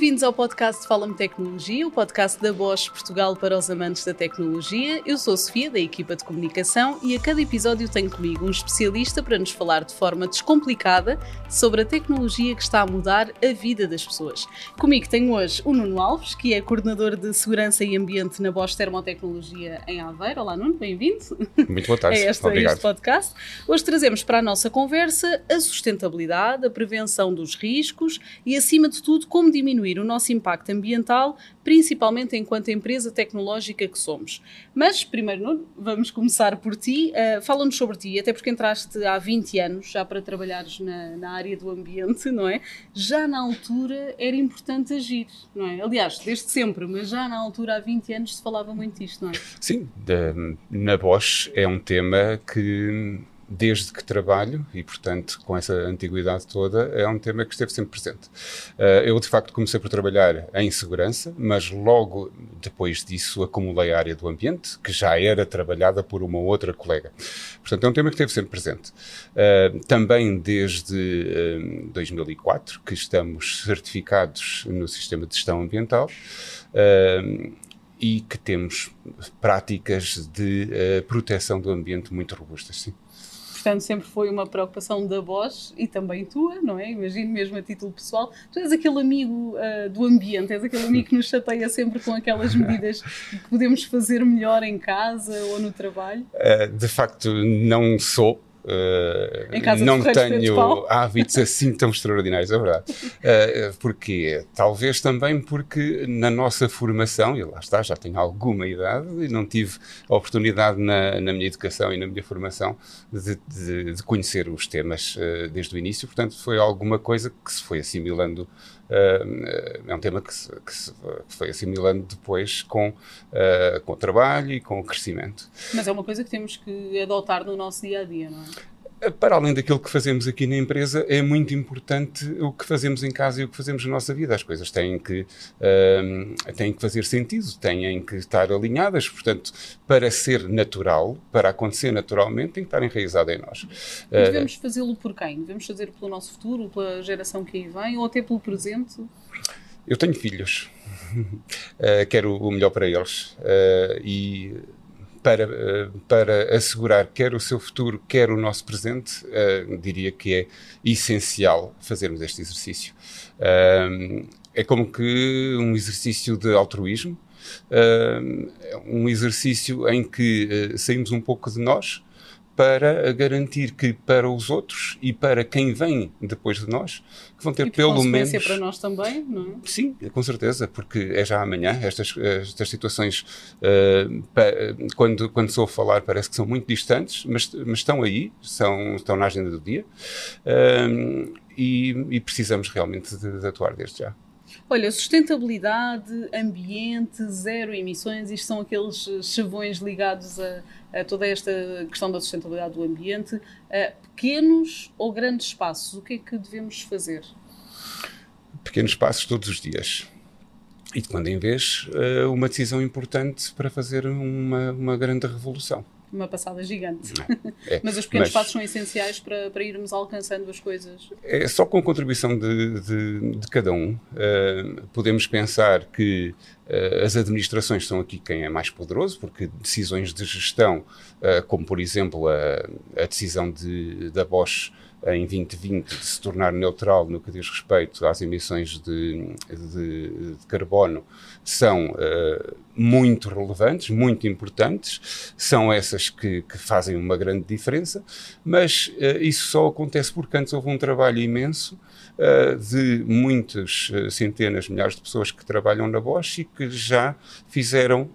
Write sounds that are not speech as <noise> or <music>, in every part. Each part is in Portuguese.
Bem-vindos ao podcast Fala-me Tecnologia, o podcast da Bosch Portugal para os amantes da tecnologia. Eu sou a Sofia, da equipa de comunicação, e a cada episódio tenho comigo um especialista para nos falar de forma descomplicada sobre a tecnologia que está a mudar a vida das pessoas. Comigo tenho hoje o Nuno Alves, que é coordenador de Segurança e Ambiente na Bosch Termotecnologia em Aveiro. Olá, Nuno, bem-vindo. Muito boa tarde. <laughs> É este, Obrigado. este podcast. Hoje trazemos para a nossa conversa a sustentabilidade, a prevenção dos riscos e, acima de tudo, como diminuir o nosso impacto ambiental, principalmente enquanto empresa tecnológica que somos. Mas, primeiro, vamos começar por ti. Uh, Fala-nos sobre ti, até porque entraste há 20 anos já para trabalhares na, na, área do ambiente, não é? Já na altura era importante agir, não é? Aliás, desde sempre, mas já na altura, há 20 anos, se falava muito disto, não é? Sim, de, na Bosch é um tema que desde que trabalho e, portanto, com essa antiguidade toda, é um tema que esteve sempre presente. Uh, eu, de facto, comecei por trabalhar em segurança, mas logo depois disso acumulei a área do ambiente, que já era trabalhada por uma outra colega. Portanto, é um tema que esteve sempre presente. Uh, também desde uh, 2004, que estamos certificados no sistema de gestão ambiental e que temos práticas de uh, proteção do ambiente muito robustas, sim. Portanto, sempre foi uma preocupação da Bosch e também tua, não é? Imagino mesmo a título pessoal. Tu és aquele amigo uh, do ambiente, és aquele amigo que nos chateia sempre com aquelas medidas que podemos fazer melhor em casa ou no trabalho? Uh, de facto, não sou Uh, não tenho <laughs> hábitos assim tão extraordinários, é verdade. Uh, porque talvez também porque na nossa formação, e lá está, já tenho alguma idade e não tive a oportunidade na, na minha educação e na minha formação de, de, de conhecer os temas uh, desde o início, portanto foi alguma coisa que se foi assimilando é um tema que se, que se, que foi assimilando depois com, uh, com o trabalho e com o crescimento. Mas é uma coisa que temos que adotar no nosso dia a dia, não é? Para além daquilo que fazemos aqui na empresa, é muito importante o que fazemos em casa e o que fazemos na nossa vida. As coisas têm que, uh, têm que fazer sentido, têm que estar alinhadas. Portanto, para ser natural, para acontecer naturalmente, tem que estar enraizado em nós. E devemos uh, fazê-lo por quem? Devemos fazer pelo nosso futuro, pela geração que aí vem, ou até pelo presente? Eu tenho filhos. uh, <laughs> quero o melhor para eles. E para, eh, para assegurar quer o seu futuro, quer o nosso presente, uh, diria que é essencial fazermos este exercício. Uh, é como que um exercício de altruísmo, uh, um exercício em que saímos um pouco de nós para garantir que para os outros e para quem vem depois de nós, que vão ter e pelo menos. para nós também, não é? Sim, com certeza, porque é já amanhã. Estas, estas situações, uh, pa, quando, quando sou a falar, parece que são muito distantes, mas, mas estão aí, são, estão na agenda do dia uh, e, e, precisamos realmente de, de atuar desde já. Olha, sustentabilidade, ambiente, zero emissões, isto são aqueles chavões ligados a, a toda esta questão da sustentabilidade do ambiente. pequenos ou grandes espaços, o que é que devemos fazer? Pequenos passos todos os dias. E de quando em vez, eh, uma decisão importante para fazer uma, uma grande revolução uma passada gigante. <laughs> É, mas os pequenos mas, passos são essenciais para, para irmos alcançando as coisas. É só com a contribuição de, de, de cada um. Uh, podemos pensar que uh, as administrações são aqui quem é mais poderoso, porque decisões de gestão, uh, como por exemplo a, a decisão de, da Bosch em 2020 de se tornar neutral no que diz respeito às emissões de, de, carbono são muito relevantes, muito importantes, são essas que, que fazem uma grande diferença, mas uh, isso só acontece porque antes houve um trabalho imenso uh, de muitas centenas, milhares de pessoas que trabalham na Bosch e que já fizeram,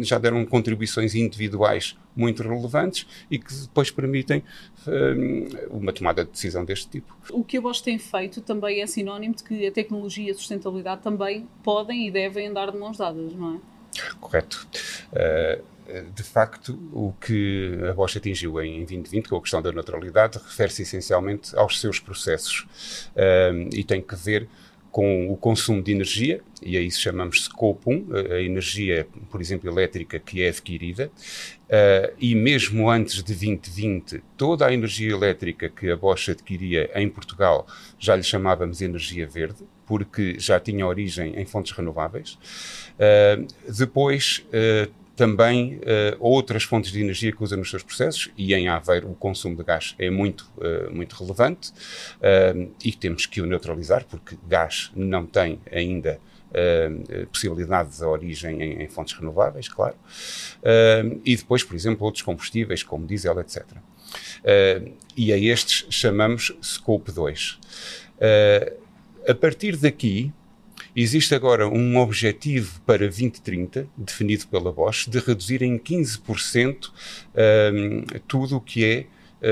já deram contribuições individuais muito relevantes e que depois permitem um, uma tomada de decisão deste tipo. O que a Bosch tem feito também é sinónimo de que a tecnologia e a sustentabilidade também podem e devem andar de mãos dadas, não é? Correto. Uh, de facto, o que a Bosch atingiu em 2020, com a questão da neutralidade, refere-se essencialmente aos seus processos. Uh, e tem que ver com o consumo de energia, e a isso chamamos Scope 1, a energia, por exemplo, elétrica que é adquirida, uh, e mesmo antes de 2020, toda a energia elétrica que a Bosch adquiria em Portugal já lhe chamávamos energia verde, porque já tinha origem em fontes renováveis. depois, também uh, outras fontes de energia que usa nos seus processos e em Aveiro o consumo de gás é muito, uh, muito relevante uh, e temos que o neutralizar porque gás não tem ainda possibilidade de origem em, em, fontes renováveis, claro. e depois, por exemplo, outros combustíveis como diesel, etc. e a estes chamamos Scope 2. A partir daqui, Existe agora um objetivo para 2030, definido pela Bosch, de reduzir em 15% um, tudo o que é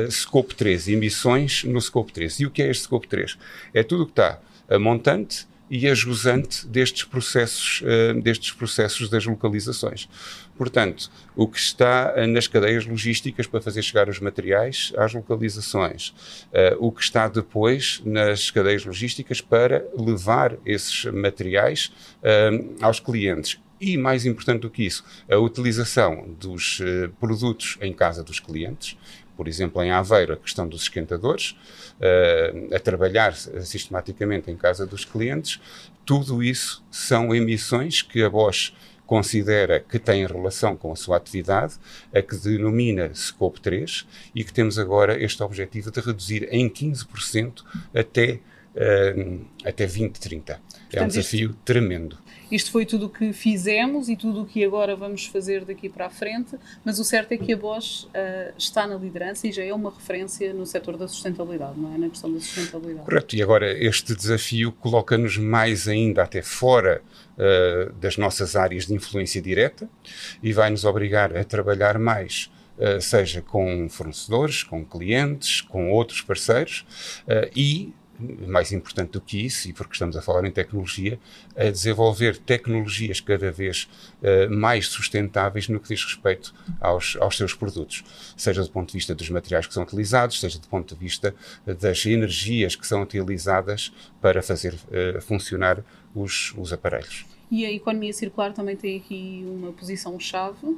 uh, Scope 3, emissões no Scope 3. E o que é este Scope 3? É tudo o que está a montante e a jusante destes processos, uh, destes processos das localizações. Portanto, o que está uh, nas cadeias logísticas para fazer chegar os materiais às localizações, uh, o que está depois nas cadeias logísticas para levar esses materiais aos clientes. E, mais importante do que isso, a utilização dos produtos em casa dos clientes, por exemplo, em Aveiro, a questão dos esquentadores, uh, a trabalhar sistematicamente em casa dos clientes, tudo isso são emissões que a Bosch considera que têm relação com a sua atividade, a que denomina Scope 3 e que temos agora este objetivo de reduzir em 15% até, uh, até 2030. Portanto, é um desafio isto, tremendo. Isto foi tudo o que fizemos e tudo o que agora vamos fazer daqui para a frente, mas o certo é que a Bosch uh, está na liderança e já é uma referência no setor da sustentabilidade, não é? Na questão da sustentabilidade. Correto, e agora este desafio coloca-nos mais ainda até fora uh, das nossas áreas de influência direta e vai nos obrigar a trabalhar mais Uh, seja com fornecedores, com clientes, com outros parceiros e mais importante do que isso, e porque estamos a falar em tecnologia, a desenvolver tecnologias cada vez uh, mais sustentáveis no que diz respeito aos, aos seus produtos, seja do ponto de vista dos materiais que são utilizados, seja do ponto de vista das energias que são utilizadas para fazer uh, funcionar os, os aparelhos. E a economia circular também tem aqui uma posição-chave?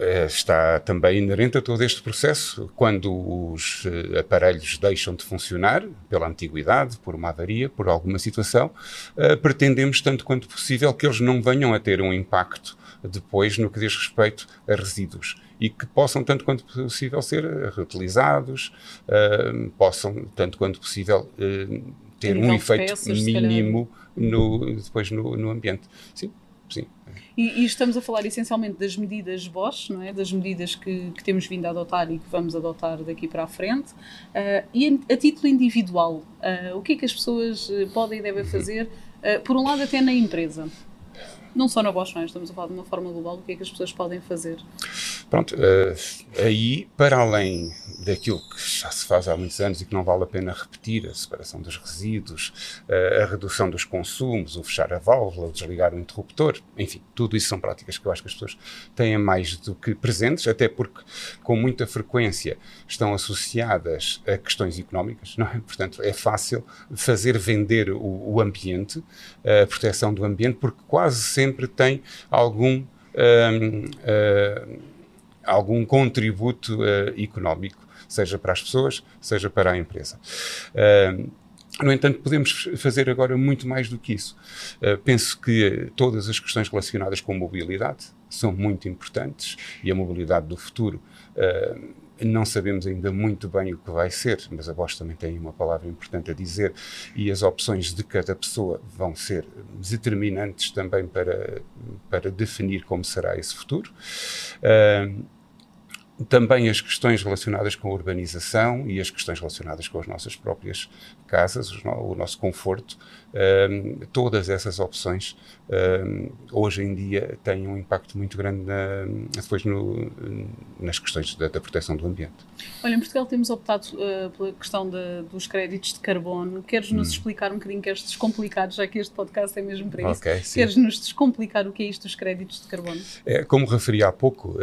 Eh, está também inerente a todo este processo. Quando os eh, aparelhos deixam de funcionar, pela antiguidade, por uma avaria, por alguma situação, eh, pretendemos, tanto quanto possível, que eles não venham a ter um impacto depois no que diz respeito a resíduos e que possam, tanto quanto possível, ser reutilizados, possam, tanto quanto possível, ter um efeito peças, mínimo no, depois no, no ambiente. Sim, sim. E, e, estamos a falar essencialmente das medidas Bosch, não é? das medidas que, que, temos vindo a adotar e que vamos adotar daqui para a frente. Uh, e a, a, título individual, uh, o que é que as pessoas eh, podem e devem uhum. fazer, uh, por um lado, até na empresa? Não só na Bosch, não é? estamos a falar de uma forma global, o que é que as pessoas podem fazer? Pronto, aí, para além daquilo que já se faz há muitos anos e que não vale a pena repetir, a separação dos resíduos, a redução dos consumos, o fechar a válvula, o desligar o interruptor, enfim, tudo isso são práticas que eu acho que as pessoas têm mais do que presentes, até porque com muita frequência estão associadas a questões económicas, não é? Portanto, é fácil fazer vender o, o ambiente, a proteção do ambiente, porque quase sempre tem algum. Um, uh, algum contributo uh, económico seja para as pessoas, seja para a empresa. Uh, no entanto, podemos fazer agora muito mais do que isso. Uh, penso que todas as questões relacionadas com mobilidade são muito importantes e a mobilidade do futuro. Uh, não sabemos ainda muito bem o que vai ser, mas a Bosch também tem uma palavra importante a dizer e as opções de cada pessoa vão ser determinantes também para, para definir como será esse futuro. Uh, também as questões relacionadas com a urbanização e as questões relacionadas com as nossas próprias casas, o nosso conforto, um, todas essas opções um, hoje em dia têm um impacto muito grande na, depois no, nas questões da, da, proteção do ambiente. Olha, em Portugal temos optado uh, pela questão de, dos créditos de carbono. Queres-nos hum. explicar um bocadinho que és descomplicado, já que este podcast é mesmo para isso? Okay, Queres-nos descomplicar o que é isto dos créditos de carbono? É, como referi há pouco,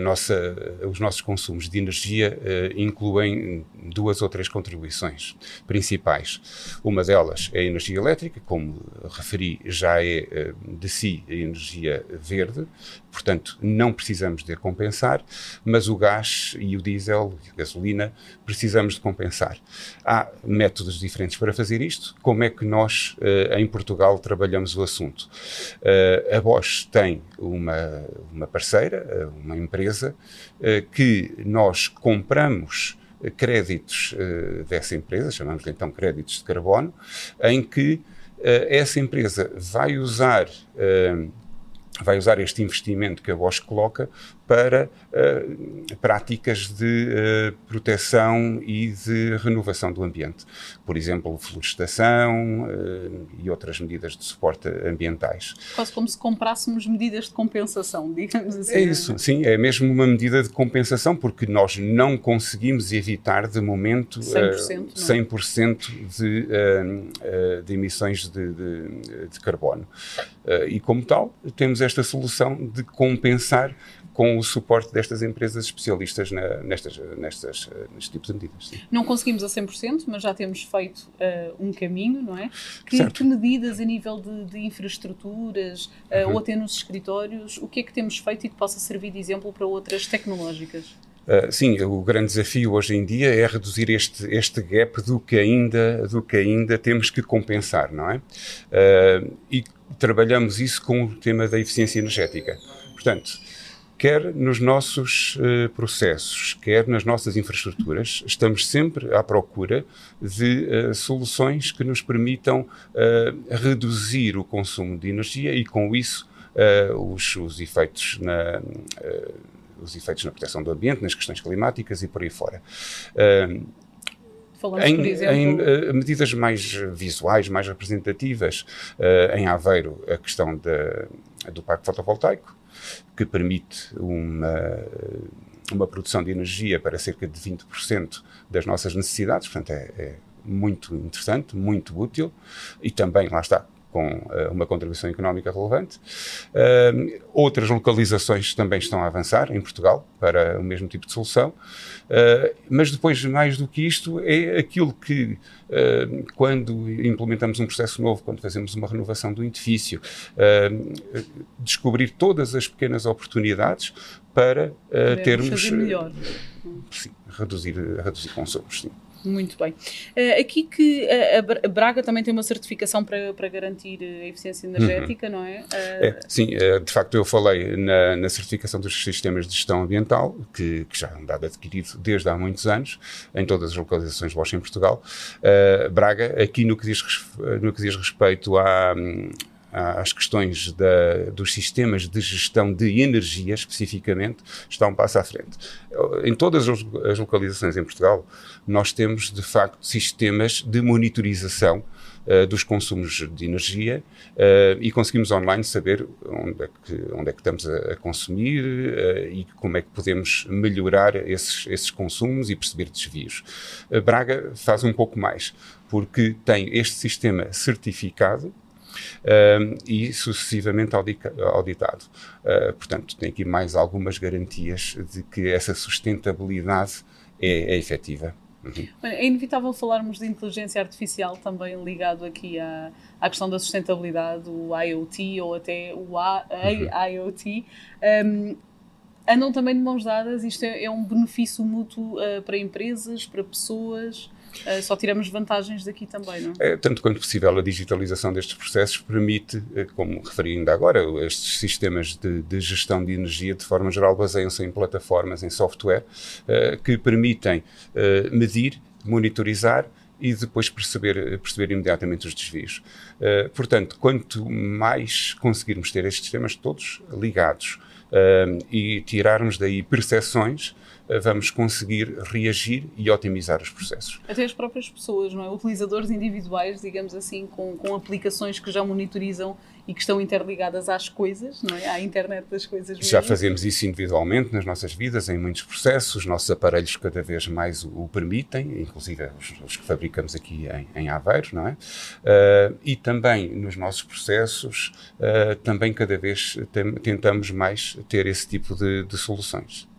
nossa, os nossos consumos de energia uh, incluem duas ou três contribuições principais. Uma delas é a energia elétrica, como referi, já é uh, de si a energia verde, portanto não precisamos de compensar, mas o gás e o diesel, a gasolina, precisamos de compensar. Há métodos diferentes para fazer isto. Como é que nós, uh, em Portugal, trabalhamos o assunto? a Bosch tem uma, uma parceira, uma empresa, que nós compramos créditos dessa empresa, chamamos-lhe então créditos de carbono, em que essa empresa vai usar vai usar este investimento que a Bosch coloca para uh, práticas de uh, proteção e de renovação do ambiente. Por exemplo, florestação uh, e outras medidas de suporte ambientais. Quase como se comprássemos medidas de compensação, <laughs> digamos assim. É isso, sim, é mesmo uma medida de compensação, porque nós não conseguimos evitar, de momento, 100%, 100% de, de emissões de, de, de carbono. e, como tal, temos esta solução de compensar com o suporte destas empresas especialistas na, nestas, nestas, nestes tipos de medidas. Sim. Não conseguimos a 100%, mas já temos feito uh, um caminho, não é? Que, que medidas a nível de, de infraestruturas uh, uhum. ou até nos escritórios, o que é que temos feito e que possa servir de exemplo para outras tecnológicas? Uh, sim, o grande desafio hoje em dia é reduzir este, este gap do que, ainda, do que ainda temos que compensar, não é? E trabalhamos isso com o tema da eficiência energética. Portanto, quer nos nossos uh, processos, quer nas nossas infraestruturas, estamos sempre à procura de uh, soluções que nos permitam uh, reduzir o consumo de energia e, com isso, os, os, efeitos na os efeitos na proteção do ambiente, nas questões climáticas e por aí fora. Falamos, em, exemplo... em uh, medidas mais visuais, mais representativas, uh, em Aveiro, a questão de, do parque fotovoltaico, que permite uma, uma produção de energia para cerca de 20% das nossas necessidades, portanto é, é muito interessante, muito útil. E também, lá está, com uh, uma contribuição económica relevante. Uh, outras localizações também estão a avançar em Portugal para o mesmo tipo de solução, uh, mas depois, mais do que isto, é aquilo que, quando implementamos um processo novo, quando fazemos uma renovação do edifício, descobrir todas as pequenas oportunidades para termos. Fazer melhor. Sim, reduzir, reduzir consumos. Sim. Muito bem. Uh, aqui que uh, a Braga também tem uma certificação para, para garantir a eficiência energética, uhum. não é? Uh... é sim, de facto eu falei na, na, certificação dos sistemas de gestão ambiental, que, que, já é um dado adquirido desde há muitos anos, em todas as localizações Bosch em Portugal. Braga, aqui no que diz, no que diz respeito à, às questões da, dos sistemas de gestão de energia, especificamente, está um passo à frente. Em todas as localizações em Portugal, nós temos, de facto, sistemas de monitorização uh, dos consumos de energia uh, e conseguimos online saber onde é que, onde é que estamos a, a consumir uh, e como é que podemos melhorar esses, esses consumos e perceber desvios. Braga faz um pouco mais, porque tem este sistema certificado uh, e sucessivamente auditado. Uh, portanto, tem aqui mais algumas garantias de que essa sustentabilidade é, é efetiva. Uhum. É inevitável falarmos de inteligência artificial também ligado aqui à, à questão da sustentabilidade, o IoT ou até o AIoT. Uhum. Um, andam também de mãos dadas, isto é, é um benefício mútuo uh, para empresas, para pessoas. Uh, só tiramos vantagens daqui também, não? É, tanto quanto possível, a digitalização destes processos permite, eh, como referi ainda agora, estes sistemas de, de gestão de energia, de forma geral, baseiam-se em plataformas, em software, que permitem medir, monitorizar e depois perceber, perceber imediatamente os desvios. Portanto, quanto mais conseguirmos ter estes sistemas todos ligados e tirarmos daí percepções, vamos conseguir reagir e otimizar os processos. Até as próprias pessoas, não é? Utilizadores individuais, digamos assim, com, com aplicações que já monitorizam e que estão interligadas às coisas, não é? À internet das coisas mesmo. Já fazemos isso individualmente nas nossas vidas, em muitos processos. Os nossos aparelhos cada vez mais o, o permitem, inclusive os, os, que fabricamos aqui em, em Aveiro, não é? Uh, e também nos nossos processos, uh, também cada vez tem, tentamos mais ter esse tipo de, de soluções.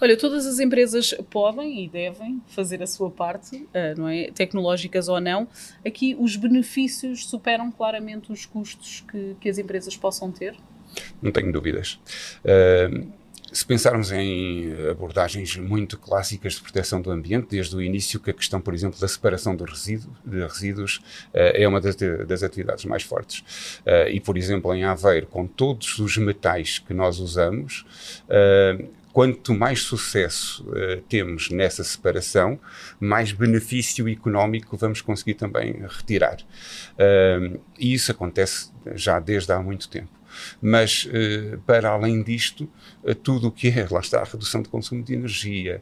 Olha, todas as empresas podem e devem fazer a sua parte, eh, não é? Tecnológicas ou não. Aqui os benefícios superam claramente os custos que, que as empresas possam ter? Não tenho dúvidas. Uh, se pensarmos em abordagens muito clássicas de proteção do ambiente, desde o início, que a questão, por exemplo, da separação de, resíduo, de resíduos uh, é uma das, das, atividades mais fortes. Uh, e, por exemplo, em Aveiro, com todos os metais que nós usamos, quanto mais sucesso uh, temos nessa separação, mais benefício económico vamos conseguir também retirar. Uh, e isso acontece já desde há muito tempo. Mas, uh, para além disto, tudo o que é, <laughs> lá está, a redução de consumo de energia,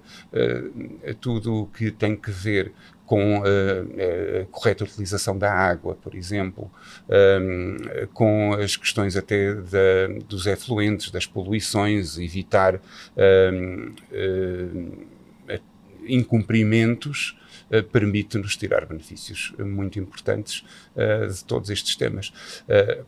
tudo o que tem que ver com eh, a correta utilização da água, por exemplo, um, com as questões até da, dos efluentes, das poluições, evitar um, um, incumprimentos uh, permite-nos tirar benefícios muito importantes uh, de todos estes temas. Uh,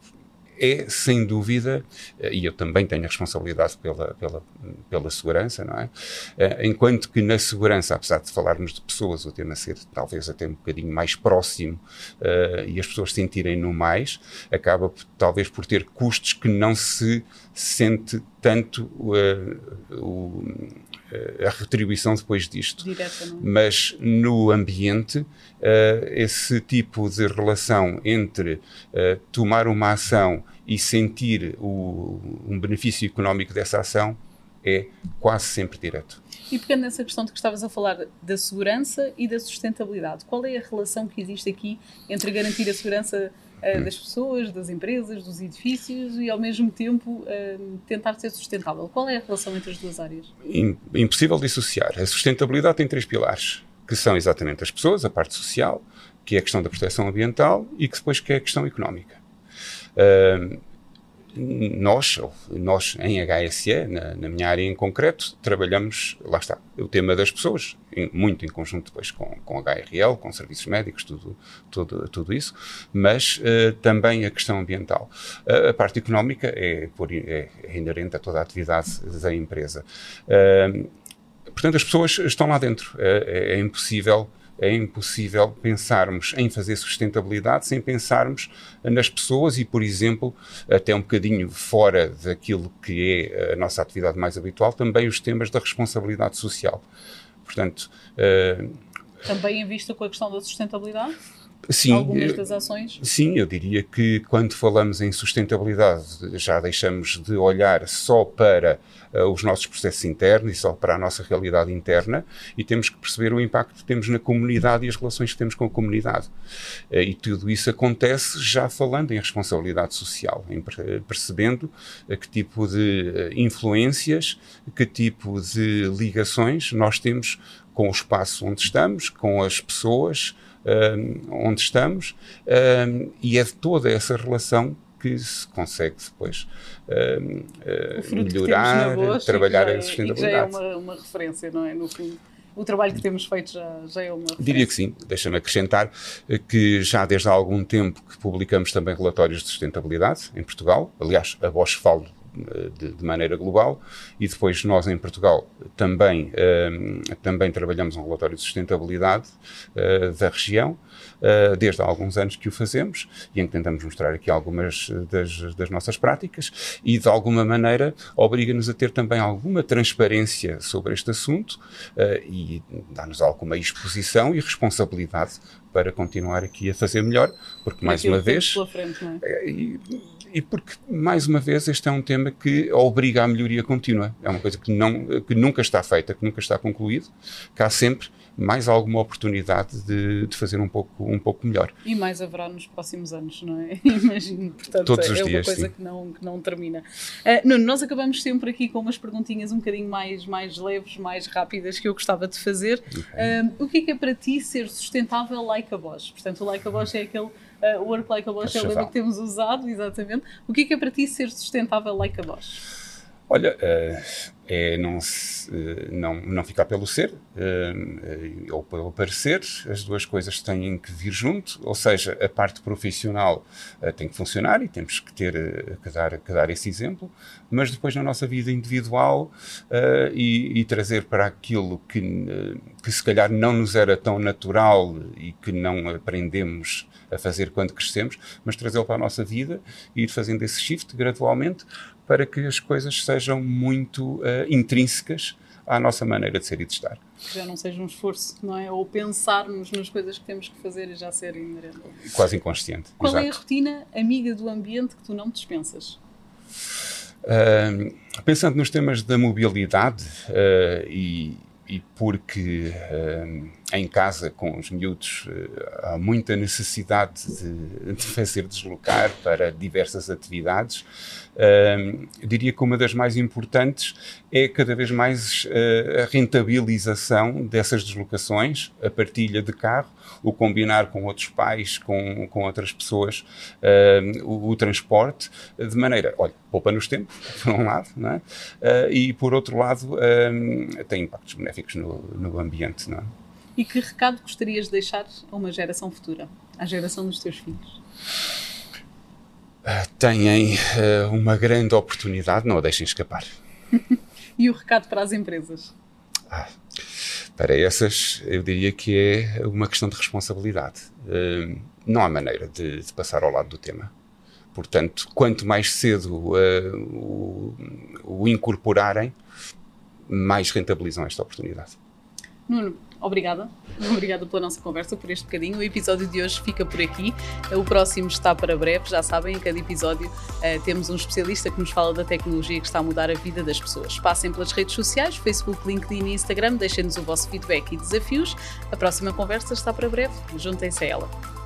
é, sem dúvida, eh, e eu também tenho a responsabilidade pela, pela, pela segurança, não é? Eh, enquanto que na segurança, apesar de falarmos de pessoas, o tema ser talvez até um bocadinho mais próximo uh, e as pessoas sentirem no mais, acaba talvez por ter custos que não se sente tanto uh, o a retribuição depois disto. Direta? Mas no ambiente, uh, esse tipo de relação entre uh, tomar uma ação e sentir o, um benefício económico dessa ação é quase sempre direto. E pegando nessa questão de que estavas a falar da segurança e da sustentabilidade, qual é a relação que existe aqui entre garantir a segurança uh, das pessoas, das empresas, dos edifícios e ao mesmo tempo uh, tentar ser sustentável. Qual é a relação entre as duas áreas? Impossível dissociar. A sustentabilidade tem três pilares, que são exatamente as pessoas, a parte social, que é a questão da proteção ambiental e que depois que é a questão económica. Uh, nós, nós em HSE, na, na, minha área em concreto, trabalhamos, lá está, o tema das pessoas, em, muito em conjunto depois com, com HRL, com serviços médicos, tudo, tudo, tudo isso, mas uh, também a questão ambiental. A parte económica é, por, é, é, inerente a toda a atividade da empresa. Uh, portanto, as pessoas estão lá dentro, é, é impossível é impossível pensarmos em fazer sustentabilidade sem pensarmos nas pessoas e, por exemplo, até um bocadinho fora daquilo que é a nossa atividade mais habitual, também os temas da responsabilidade social. Portanto. Uh, também em vista com a questão da sustentabilidade? Sim, algumas das ações? Sim, eu diria que quando falamos em sustentabilidade já deixamos de olhar só para uh, os nossos processos internos e só para a nossa realidade interna e temos que perceber o impacto que temos na comunidade e as relações que temos com a comunidade. Uh, e tudo isso acontece já falando em responsabilidade social, em percebendo uh, que tipo de influências, que tipo de ligações nós temos com o espaço onde estamos, com as pessoas, onde estamos, e é de toda essa relação que se consegue depois uh, melhorar, trabalhar a sustentabilidade. já é uma, uma, referência, não é? No fundo, o trabalho que temos feito já, já é uma referência. Diria que sim. Deixa-me acrescentar que já desde há algum tempo que publicamos também relatórios de sustentabilidade em Portugal. Aliás, a Bosch falo de, de, maneira global e depois nós em Portugal também, uh, também trabalhamos um relatório de sustentabilidade uh, da região, uh, desde há alguns anos que o fazemos e em que tentamos mostrar aqui algumas das, das nossas práticas e de alguma maneira obriga-nos a ter também alguma transparência sobre este assunto e dá-nos alguma exposição e responsabilidade para continuar aqui a fazer melhor, porque mais uma vez. Frente, é? E porque, mais uma vez, este é um tema que obriga à melhoria contínua. É uma coisa que, não, que nunca está feita, que nunca está concluído, que há sempre mais alguma oportunidade de, de, fazer um pouco, um pouco melhor. E mais haverá nos próximos anos, não é? <laughs> Imagino, portanto, Todos os é dias, uma coisa que não, que não termina. Uh, Nuno, nós acabamos sempre aqui com umas perguntinhas um bocadinho mais, mais leves, mais rápidas que eu gostava de fazer. Okay. Uh, o que é que é para ti ser sustentável like a Bosch? Portanto, o like a Bosch é aquele uh, work like a Bosch, é o lema que temos usado, exatamente. O que é que é para ti ser sustentável like a Bosch? Olha, uh, é não, uh, não, não ficar pelo ser ou pelo parecer, as duas coisas têm que vir junto, ou seja, a parte profissional tem que funcionar e temos que ter que dar, que dar esse exemplo, mas depois na nossa vida individual e, e, trazer para aquilo que, que se calhar não nos era tão natural e que não aprendemos a fazer quando crescemos, mas trazê-lo para a nossa vida e ir fazendo esse shift gradualmente para que as coisas sejam muito uh, intrínsecas à nossa maneira de ser e de estar. Que já não seja um esforço, não é? Ou pensarmos nas coisas que temos que fazer e já ser inerente. Quase inconsciente. Qual exato. é a rotina amiga do ambiente que tu não dispensas? Uh, pensando nos temas da mobilidade uh, e, e, porque uh, em casa com os miúdos há muita necessidade de, de fazer deslocar para diversas atividades, diria que uma das mais importantes é cada vez mais uh, a rentabilização dessas deslocações, a partilha de carro, o combinar com outros pais, com, com outras pessoas, uh, o, o, transporte, de maneira, olha, poupa-nos tempo, <laughs> por um lado, é? Ah, e por outro lado, tem impactos benéficos no, no ambiente. Não é? E que recado gostarias de deixar a uma geração futura, à geração dos teus filhos? têm uh, uma grande oportunidade, não a deixem escapar. <laughs> e o recado para as empresas? Ah, para essas, eu diria que é uma questão de responsabilidade. Uh, não há maneira de, de, passar ao lado do tema. Portanto, quanto mais cedo uh, o, o incorporarem, mais rentabilizam esta oportunidade. Nuno, obrigada. Obrigada pela nossa conversa, por este bocadinho. O episódio de hoje fica por aqui. O próximo está para breve. Já sabem, em cada episódio uh, temos um especialista que nos fala da tecnologia que está a mudar a vida das pessoas. Passem pelas redes sociais, Facebook, LinkedIn e Instagram. Deixem-nos o vosso feedback e desafios. A próxima conversa está para breve. Juntem-se a ela.